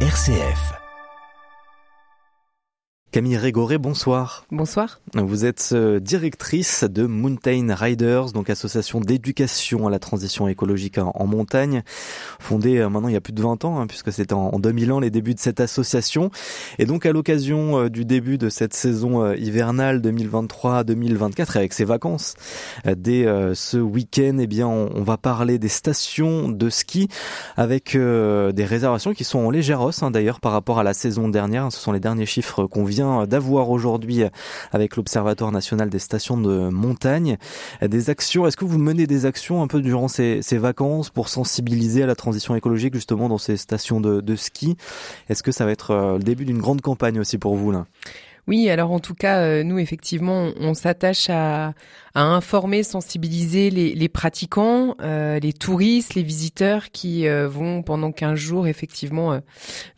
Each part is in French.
RCF. Camille Régoré, bonsoir. Bonsoir. Vous êtes euh, directrice de Mountain Riders, donc association d'éducation à la transition écologique en montagne, fondée euh, maintenant il y a plus de 20 ans, hein, puisque c'était en 2000 ans les débuts de cette association. Et donc à l'occasion euh, du début de cette saison hivernale 2023-2024, avec ses vacances, dès ce week-end, eh bien on va parler des stations de ski avec des réservations qui sont en légère hausse hein, d'ailleurs par rapport à la saison dernière. Ce sont les derniers chiffres qu'on vient d'avoir aujourd'hui avec l'Observatoire national des stations de montagne. Des actions, est-ce que vous menez des actions un peu durant ces, vacances pour sensibiliser à la transition écologique justement dans ces stations de, de ski? Est-ce que ça va être euh, le début d'une grande campagne aussi pour vous là? Oui, alors en tout cas, euh, nous effectivement, on s'attache à, informer, sensibiliser les, pratiquants, euh, les touristes, les visiteurs qui euh, vont pendant 15 jours effectivement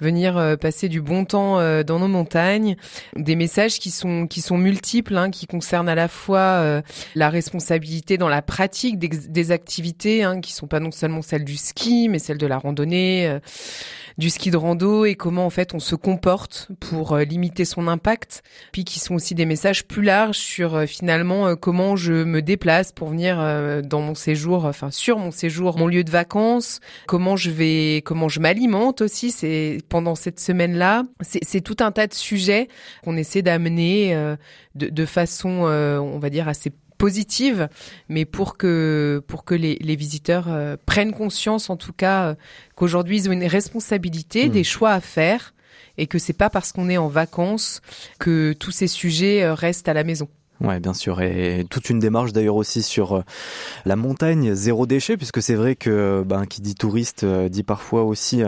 venir passer du bon temps dans nos montagnes. Des messages qui sont qui sont multiples, hein, qui concernent à la fois la responsabilité dans la pratique des, activités, hein, qui sont pas non seulement celles du ski, mais celles de la randonnée, du ski de rando et comment en fait on se comporte pour limiter son impact puis qui sont aussi des messages plus larges sur euh, finalement euh, comment je me déplace pour venir euh, dans mon séjour, enfin sur mon séjour, mon lieu de vacances, comment je vais, comment je m'alimente aussi. C'est pendant cette semaine-là, c'est tout un tas de sujets qu'on essaie d'amener de, de, façon, on va dire assez positive, mais pour que pour que les, les visiteurs prennent conscience, en tout cas, qu'aujourd'hui ils ont une responsabilité, mmh. des choix à faire, et que c'est pas parce qu'on est en vacances que tous ces sujets euh, restent à la maison. Ouais, bien sûr, et toute une démarche d'ailleurs aussi sur euh, la montagne zéro déchet, puisque c'est vrai que ben, qui dit touriste euh, dit parfois aussi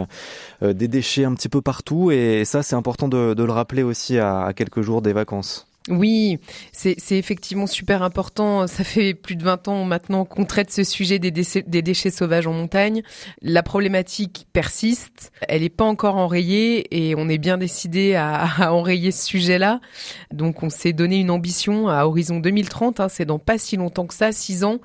des déchets un petit peu partout, et ça c'est important de, de, le rappeler aussi à quelques jours des vacances. Oui, c'est effectivement super important. Ça fait plus de 20 ans maintenant qu'on traite ce sujet des déchets, sauvages en montagne. La problématique persiste, elle n'est pas encore enrayée et on est bien décidé à, enrayer ce sujet-là. Donc on s'est donné une ambition à horizon 2030, hein, c'est dans pas si longtemps que ça, 6 ans,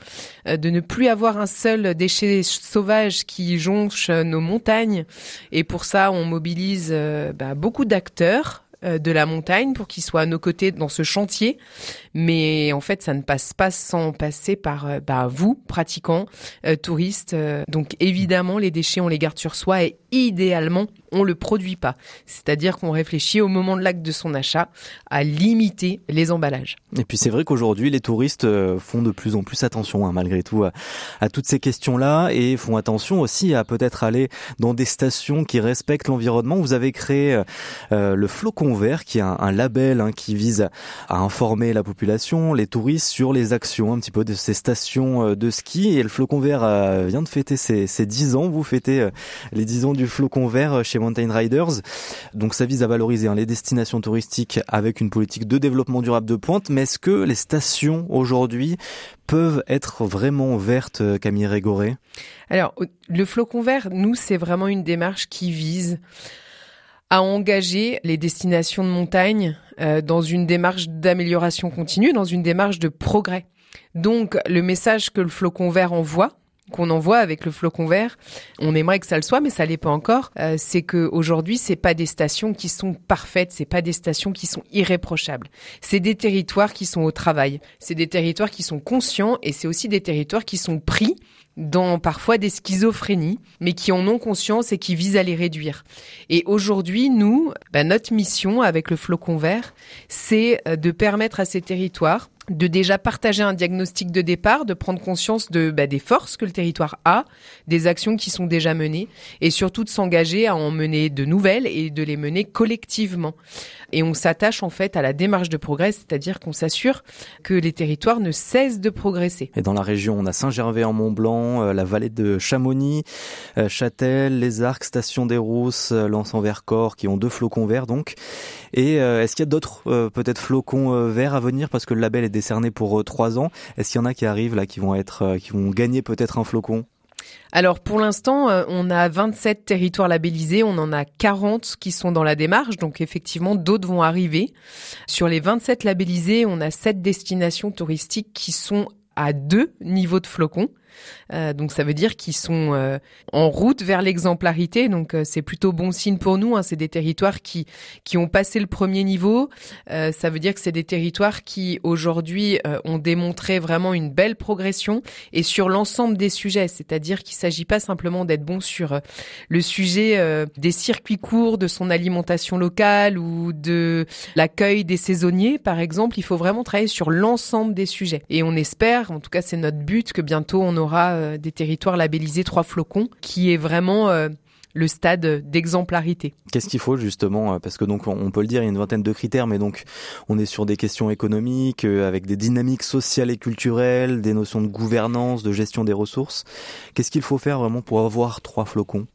euh, de ne plus avoir un seul déchet sauvage qui jonche nos montagnes. Et pour ça, on mobilise euh, bah, beaucoup d'acteurs de la montagne pour qu'ils soient à nos côtés dans ce chantier. Mais en fait, ça ne passe pas sans passer par euh, bah, vous, pratiquants, euh, touristes. donc évidemment, les déchets, on les garde sur soi et idéalement, on le produit pas. C'est-à-dire qu'on réfléchit au moment de l'acte de son achat à limiter les emballages. Et puis c'est vrai qu'aujourd'hui, les touristes font de plus en plus attention, hein, malgré tout, à, toutes ces questions-là et font attention aussi à peut-être aller dans des stations qui respectent l'environnement. Vous avez créé le flocon vert, qui est un, label hein, qui vise à informer la population, les touristes sur les actions un petit peu de ces stations euh, de ski. Et le Flocon Vert euh, vient de fêter ses, ses 10 ans. Vous fêtez euh, les 10 ans du Flocon Vert chez Mountain Riders. Donc ça vise à valoriser hein, les destinations touristiques avec une politique de développement durable de pointe. Mais est-ce que les stations aujourd'hui peuvent être vraiment vertes, Camille Régoré? Alors, le flocon vert, nous, c'est vraiment une démarche qui vise à engager les destinations de montagne euh, dans une démarche d'amélioration continue, dans une démarche de progrès. Donc le message que le flocon vert envoie, qu'on envoie avec le flocon vert, on aimerait que ça le soit, mais ça l'est pas encore. Euh, c'est que aujourd'hui, c'est pas des stations qui sont parfaites, c'est pas des stations qui sont irréprochables. C'est des territoires qui sont au travail, c'est des territoires qui sont conscients et c'est aussi des territoires qui sont pris dans parfois des schizophrénies, mais qui en ont conscience et qui visent à les réduire. Et aujourd'hui, nous, bah, notre mission avec le flocon vert, c'est euh, de permettre à ces territoires de déjà partager un diagnostic de départ, de prendre conscience de bah, des forces que le territoire a, des actions qui sont déjà menées, et surtout de s'engager à en mener de nouvelles et de les mener collectivement. Et on s'attache en fait à la démarche de progrès, c'est-à-dire qu'on s'assure que les territoires ne cessent de progresser. Et dans la région, on a Saint-Gervais en Mont-Blanc, euh, la vallée de Chamonix, euh, Châtel, les Arcs, Station des Rousses, euh, Lens en Vercors, qui ont deux flocons verts donc. Et est-ce qu'il y a d'autres peut-être flocons verts à venir? Parce que le label est décerné pour trois ans Est-ce qu'il y en a qui arrivent là, qui vont être, qui vont gagner peut-être un flocon? Alors pour l'instant, euh, on a 27 territoires labellisés, on en a 40 qui sont dans la démarche, donc effectivement d'autres vont arriver. Sur les 27 labellisés, on a 7 destinations touristiques qui sont à deux niveaux de flocons. Donc ça veut dire qu'ils sont en route vers l'exemplarité. Donc c'est plutôt bon signe pour nous. Hein. C'est des territoires qui qui ont passé le premier niveau. ça veut dire que c'est des territoires qui aujourd'hui ont démontré vraiment une belle progression et sur l'ensemble des sujets. C'est-à-dire qu'il s'agit pas simplement d'être bon sur le sujet des circuits courts, de son alimentation locale ou de l'accueil des saisonniers, par exemple, il faut vraiment travailler sur l'ensemble des sujets. Et on espère, en tout cas c'est notre but, que bientôt on aura euh, des territoires labellisés trois flocons, qui est vraiment euh, le stade d'exemplarité. Qu'est-ce qu'il faut justement euh, Parce que donc on peut le dire, il y a une vingtaine de critères, mais donc on est sur des questions économiques, avec des dynamiques sociales et culturelles, des notions de gouvernance, de gestion des ressources. Qu'est-ce qu'il faut faire vraiment pour avoir trois flocons?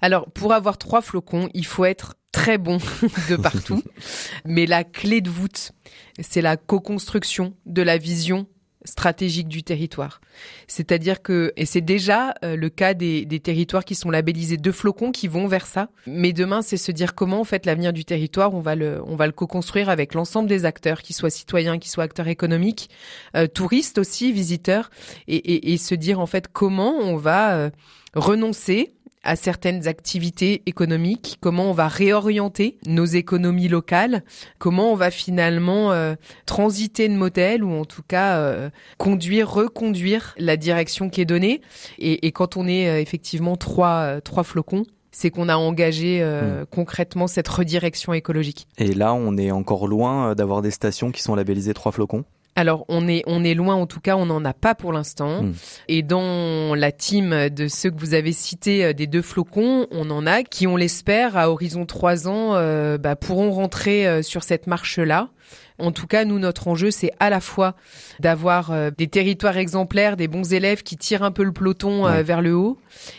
Alors, pour avoir trois flocons, il faut être très bon de partout. Mais la clé de voûte, c'est la co-construction de la vision stratégique du territoire. C'est-à-dire que, et c'est déjà euh, le cas des, territoires qui sont labellisés deux flocons qui vont vers ça. Mais demain, c'est se dire comment, en fait, l'avenir du territoire, on va le, on va le co-construire avec l'ensemble des acteurs, qu'ils soient citoyens, qu'ils soient acteurs économiques, euh, touristes aussi, visiteurs, et, se dire, en fait, comment on va euh, renoncer à certaines activités économiques, comment on va réorienter nos économies locales, comment on va finalement euh, transiter de modèle ou en tout cas euh, conduire, reconduire la direction qui est donnée. Et, et quand on est euh, effectivement trois, trois flocons, c'est qu'on a engagé hmm. concrètement cette redirection écologique. Et là, on est encore loin d'avoir des stations qui sont labellisées trois flocons alors on est on est loin en tout cas, on n'en a pas pour l'instant. Hmm. Et dans la team de ceux que vous avez cités euh, des deux flocons, on en a qui on l'espère à horizon trois ans euh, bah, pourront rentrer euh, sur cette marche là. En tout cas, nous, notre enjeu, c'est à la fois d'avoir euh, des territoires exemplaires, des bons élèves qui tirent un peu le peloton euh, vers le haut,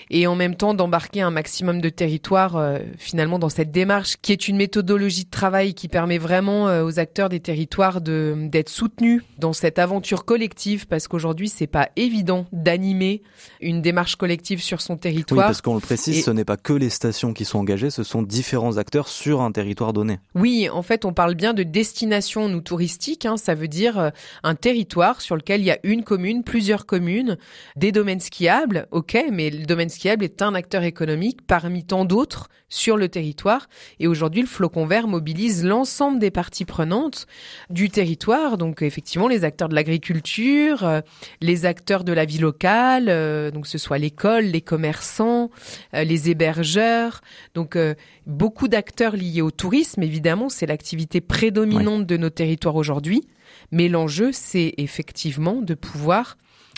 et en même temps d'embarquer un maximum de territoires euh, finalement dans cette démarche qui est une méthodologie de travail qui permet vraiment aux acteurs des territoires de d'être soutenus dans cette aventure collective, parce qu'aujourd'hui, c'est pas évident d'animer une démarche collective sur son territoire. Oui, parce qu'on le précise, ce n'est pas que les stations qui sont engagées, ce sont différents acteurs sur un territoire donné. Oui, en fait, on parle bien de destination ou touristique, hein, ça veut dire euh, un territoire sur lequel il y a une commune, plusieurs communes, des domaines skiables, ok, mais le domaine skiable est un acteur économique parmi tant d'autres sur le territoire. Et aujourd'hui, le flocon vert mobilise l'ensemble des parties prenantes du territoire, donc effectivement les acteurs de l'agriculture, euh, les acteurs de la vie locale, euh, donc ce soit l'école, les commerçants, les hébergeurs, donc beaucoup d'acteurs liés au tourisme, évidemment, c'est l'activité prédominante de nos territoires aujourd'hui, mais l'enjeu, c'est effectivement de pouvoir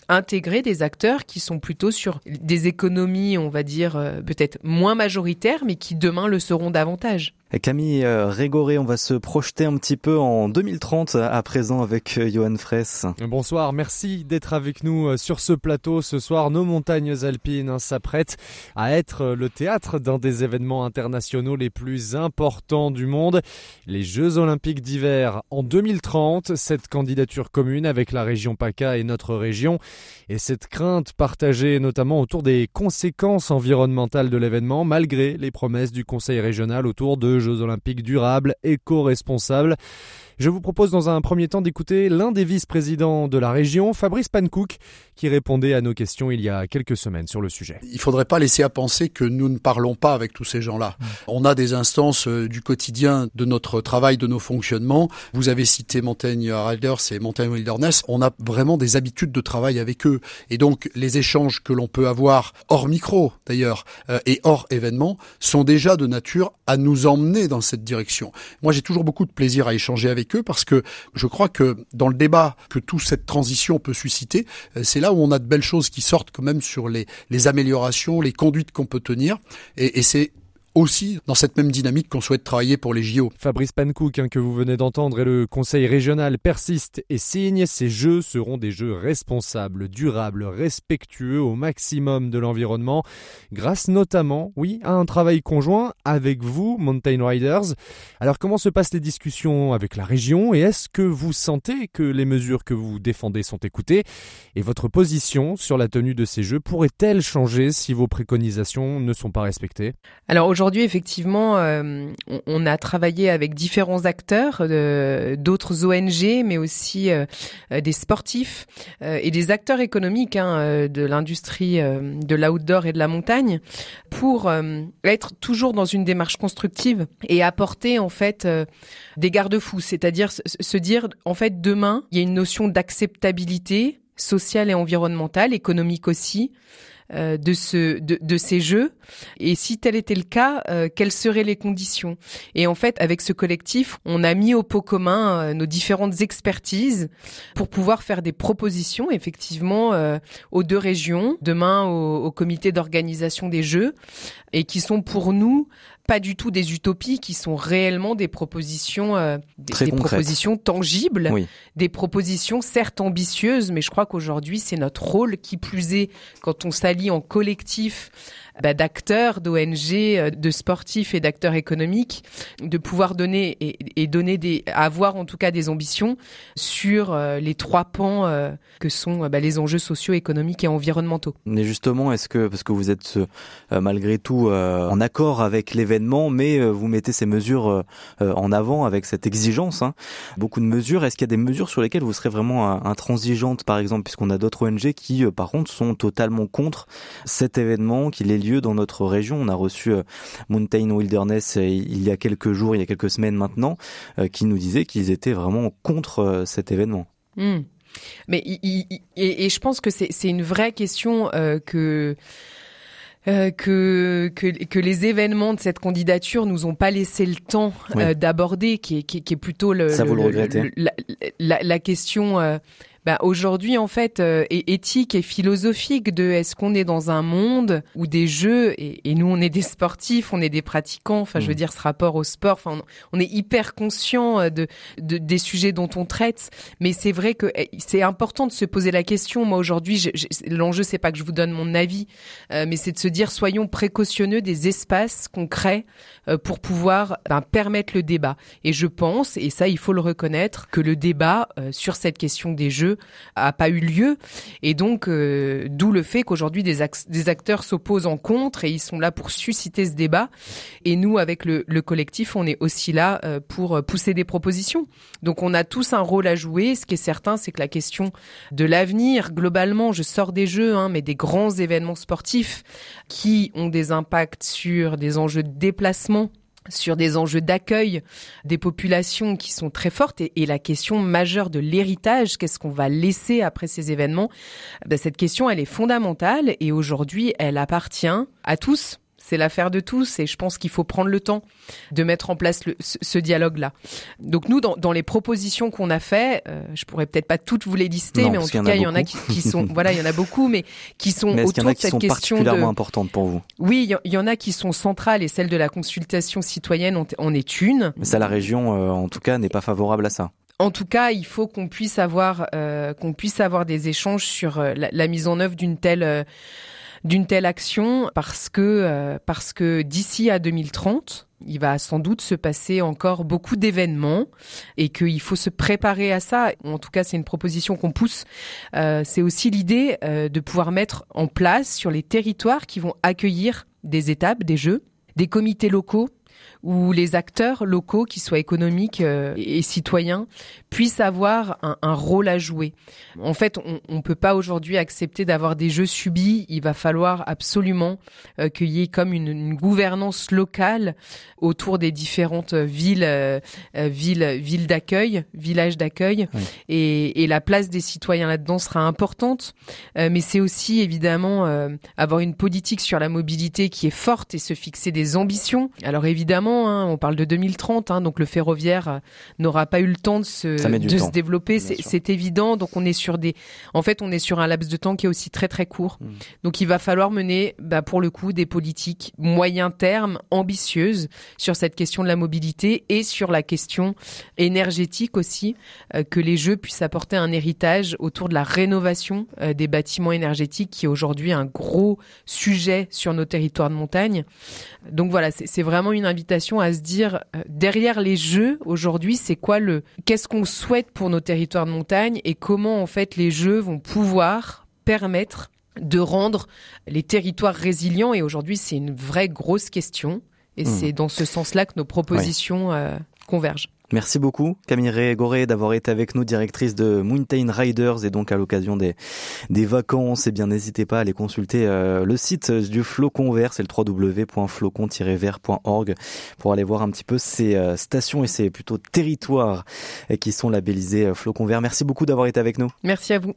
intégrer des acteurs qui sont plutôt sur des économies, on va dire, euh, peut-être moins majoritaires, mais qui demain le seront davantage. Camille euh, Régoré, on va se projeter un petit peu en 2030 à présent avec euh, Johan Fraisse. Bonsoir, merci d'être avec nous euh, sur ce plateau. Ce soir, nos montagnes alpines hein, s'apprêtent à être le théâtre d'un des événements internationaux les plus importants du monde, les Jeux olympiques d'hiver en 2030. Cette candidature commune avec la région PACA et notre région et cette crainte partagée notamment autour des conséquences environnementales de l'événement malgré les promesses du Conseil régional autour de Jeux olympiques durables, éco-responsables. Je vous propose dans un premier temps d'écouter l'un des vice-présidents de la région, Fabrice Pankouk, qui répondait à nos questions il y a quelques semaines sur le sujet. Il ne faudrait pas laisser à penser que nous ne parlons pas avec tous ces gens-là. Mmh. On a des instances euh, du quotidien de notre travail, de nos fonctionnements. Vous avez cité Montaigne Riders et Montaigne Wilderness. On a vraiment des habitudes de travail avec eux. Et donc, les échanges que l'on peut avoir hors micro, d'ailleurs, euh, et hors événement, sont déjà de nature à nous emmener dans cette direction. Moi, j'ai toujours beaucoup de plaisir à échanger avec parce que je crois que dans le débat que toute cette transition peut susciter, euh, c'est là où on a de belles choses qui sortent quand même sur les, améliorations, les conduites qu'on peut tenir. Et c'est aussi dans cette même dynamique qu'on souhaite travailler pour les JO. Fabrice Pankouk, hein, que vous venez d'entendre, et le Conseil régional persiste et signe. Ces jeux seront des jeux responsables, durables, respectueux au maximum de l'environnement, grâce notamment, oui, à un travail conjoint avec vous, Mountain Riders. Alors comment se passent les discussions avec la région et est-ce que vous sentez que les mesures que vous défendez sont écoutées et votre position sur la tenue de ces jeux pourrait-elle changer si vos préconisations ne sont pas respectées? Alors aujourd'hui, effectivement, euh, on, a travaillé avec différents acteurs, euh, d'autres ONG, mais aussi euh, des sportifs et des acteurs économiques hein, de l'industrie de l'outdoor et de la montagne, pour être toujours dans une démarche constructive et apporter en fait des garde-fous, c'est-à-dire se dire en fait demain il y a une notion d'acceptabilité sociale et environnementale, économique aussi de, ce, de, ces jeux. Et si tel était le cas, euh, quelles seraient les conditions? Et en fait, avec ce collectif, on a mis au pot commun euh, nos différentes expertises pour pouvoir faire des propositions effectivement aux deux régions, demain au comité d'organisation des jeux, et qui sont pour nous pas du tout des utopies, qui sont réellement des propositions, euh, des, propositions tangibles, des propositions certes ambitieuses, mais je crois qu'aujourd'hui c'est notre rôle qui plus est quand on s'allie en collectif bah, d'acteurs, d'ONG, euh, de sportifs et d'acteurs économiques, de pouvoir donner et, donner des, avoir en tout cas des ambitions sur euh, les trois pans euh, que sont bah, les enjeux sociaux, économiques et environnementaux. Mais justement, est-ce que parce que vous êtes malgré tout en accord avec l'événement, mais vous mettez ces mesures en avant avec cette exigence, hein, beaucoup de mesures. Est-ce qu'il y a des mesures sur lesquelles vous serez vraiment intransigeante, par exemple, puisqu'on a d'autres ONG qui, par contre, sont totalement contre cet événement, qui les lieu dans notre région. On a reçu euh, Mountain Wilderness euh, il y a quelques jours, il y a quelques semaines maintenant, euh, qui nous disaient qu'ils étaient vraiment contre cet événement. Hmm. Mais et, je pense que c'est une vraie question que que, que, les événements de cette candidature nous ont pas laissé le temps d'aborder, qui est, qui, est plutôt le, Ça vous le, la, la, question bah, aujourd'hui en fait euh, éthique et philosophique de est-ce qu'on est dans un monde où des jeux et, et, nous on est des sportifs, on est des pratiquants, enfin je veux mm. dire ce rapport au sport, enfin on, est hyper conscient euh, de, de, des sujets dont on traite, mais c'est vrai que eh, c'est important de se poser la question. Moi aujourd'hui, l'enjeu c'est pas que je vous donne mon avis, euh, mais c'est de se dire soyons précautionneux des espaces qu'on crée euh, pour pouvoir ben, permettre le débat. Et je pense, et ça il faut le reconnaître, que le débat sur cette question des jeux a pas eu lieu. Et donc, euh, d'où le fait qu'aujourd'hui des, acteurs s'opposent en contre et ils sont là pour susciter ce débat. Et nous, avec le, le collectif, on est aussi là euh, pour pousser des propositions. Donc, on a tous un rôle à jouer. Ce qui est certain, c'est que la question de l'avenir, globalement, je sors des jeux, hein, mais des grands événements sportifs qui ont des impacts sur des enjeux de déplacement sur des enjeux d'accueil des populations qui sont très fortes et, la question majeure de l'héritage, qu'est-ce qu'on va laisser après ces événements, ben, cette question elle est fondamentale et aujourd'hui elle appartient à tous c'est l'affaire de tous et je pense qu'il faut prendre le temps de mettre en place ce, dialogue-là. Donc nous, dans, les propositions qu'on a fait, euh, je pourrais peut-être pas toutes vous les lister, mais en tout cas, il y en a qui, sont, voilà, il y en a beaucoup, mais qui sont autour de cette question particulièrement importante pour vous? Oui, il y, en a qui sont centrales et celle de la consultation citoyenne en, est une. Mais ça, la région, euh, en tout cas, n'est pas favorable à ça. En tout cas, il faut qu'on puisse avoir euh, qu'on puisse avoir des échanges sur la, la, mise en œuvre d'une telle d'une telle action parce que euh, parce que d'ici à 2030, il va sans doute se passer encore beaucoup d'événements et qu'il faut se préparer à ça. En tout cas, c'est une proposition qu'on pousse. Euh, c'est aussi l'idée euh, de pouvoir mettre en place sur les territoires qui vont accueillir des étapes, des jeux, des comités locaux où les acteurs locaux, qui soient économiques euh, et citoyens, puissent avoir un, rôle à jouer. En fait, on ne peut pas aujourd'hui accepter d'avoir des jeux subis. Il va falloir absolument euh, qu'il y ait comme une, gouvernance locale autour des différentes villes, euh, villes, villes d'accueil, villages d'accueil, et, et, la place des citoyens là-dedans sera importante. mais c'est aussi évidemment avoir une politique sur la mobilité qui est forte et se fixer des ambitions. Alors évidemment Hein, on parle de 2030, hein, donc le ferroviaire euh, n'aura pas eu le temps de se, développer, c'est évident. Donc on est sur des, en fait, on est sur un laps de temps qui est aussi très très court. Hmm. Donc il va falloir mener, bah, pour le coup, des politiques moyen terme ambitieuses sur cette question de la mobilité et sur la question énergétique aussi, euh, que les jeux puissent apporter un héritage autour de la rénovation euh, des bâtiments énergétiques, qui est aujourd'hui un gros sujet sur nos territoires de montagne. Donc voilà, c'est vraiment une invitation à se dire euh, derrière les jeux aujourd'hui, c'est quoi le qu'est-ce qu'on souhaite pour nos territoires de montagne et comment en fait les jeux vont pouvoir permettre de rendre les territoires résilients et aujourd'hui c'est une vraie grosse question Et hmm. c'est dans ce sens-là que nos propositions convergent. Merci beaucoup Camille Régoré d'avoir été avec nous, directrice de Mountain Riders et donc à l'occasion des, des vacances, eh bien n'hésitez pas à aller consulter euh, le site du Flocon Vert, c'est le www.flocon-vert.org pour aller voir un petit peu ces euh, stations et ces plutôt territoires qui sont labellisés euh, Flocon Vert. Merci beaucoup d'avoir été avec nous. Merci à vous.